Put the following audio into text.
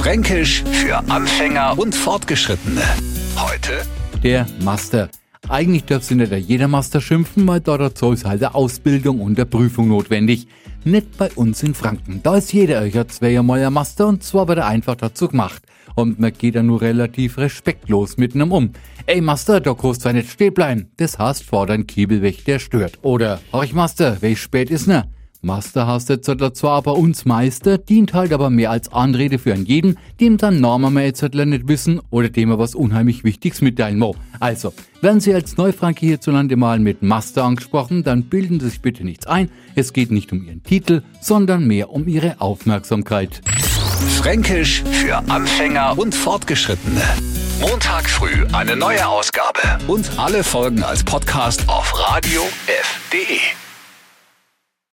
Fränkisch für Anfänger und Fortgeschrittene. Heute der Master. Eigentlich sich nicht jeder Master schimpfen, weil dort dazu ist halt eine Ausbildung und eine Prüfung notwendig. Nicht bei uns in Franken. Da ist jeder Öcher zweimal ein Master und zwar wird er einfach dazu gemacht. Und man geht da nur relativ respektlos mit einem um. Ey Master, da kannst du nicht stehen bleiben. Das heißt, vor dein Kiebel weg, der stört. Oder, horch Master, welch spät ist ne? Master hast jetzt zwar aber uns Meister, dient halt aber mehr als Anrede für einen jeden, dem dann Norma mal jetzt nicht wissen oder dem er was unheimlich Wichtiges mitteilen mo. Also, werden Sie als Neufranke hierzulande mal mit Master angesprochen, dann bilden Sie sich bitte nichts ein. Es geht nicht um Ihren Titel, sondern mehr um Ihre Aufmerksamkeit. Fränkisch für Anfänger und Fortgeschrittene. Montag früh eine neue Ausgabe und alle Folgen als Podcast auf radiof.de.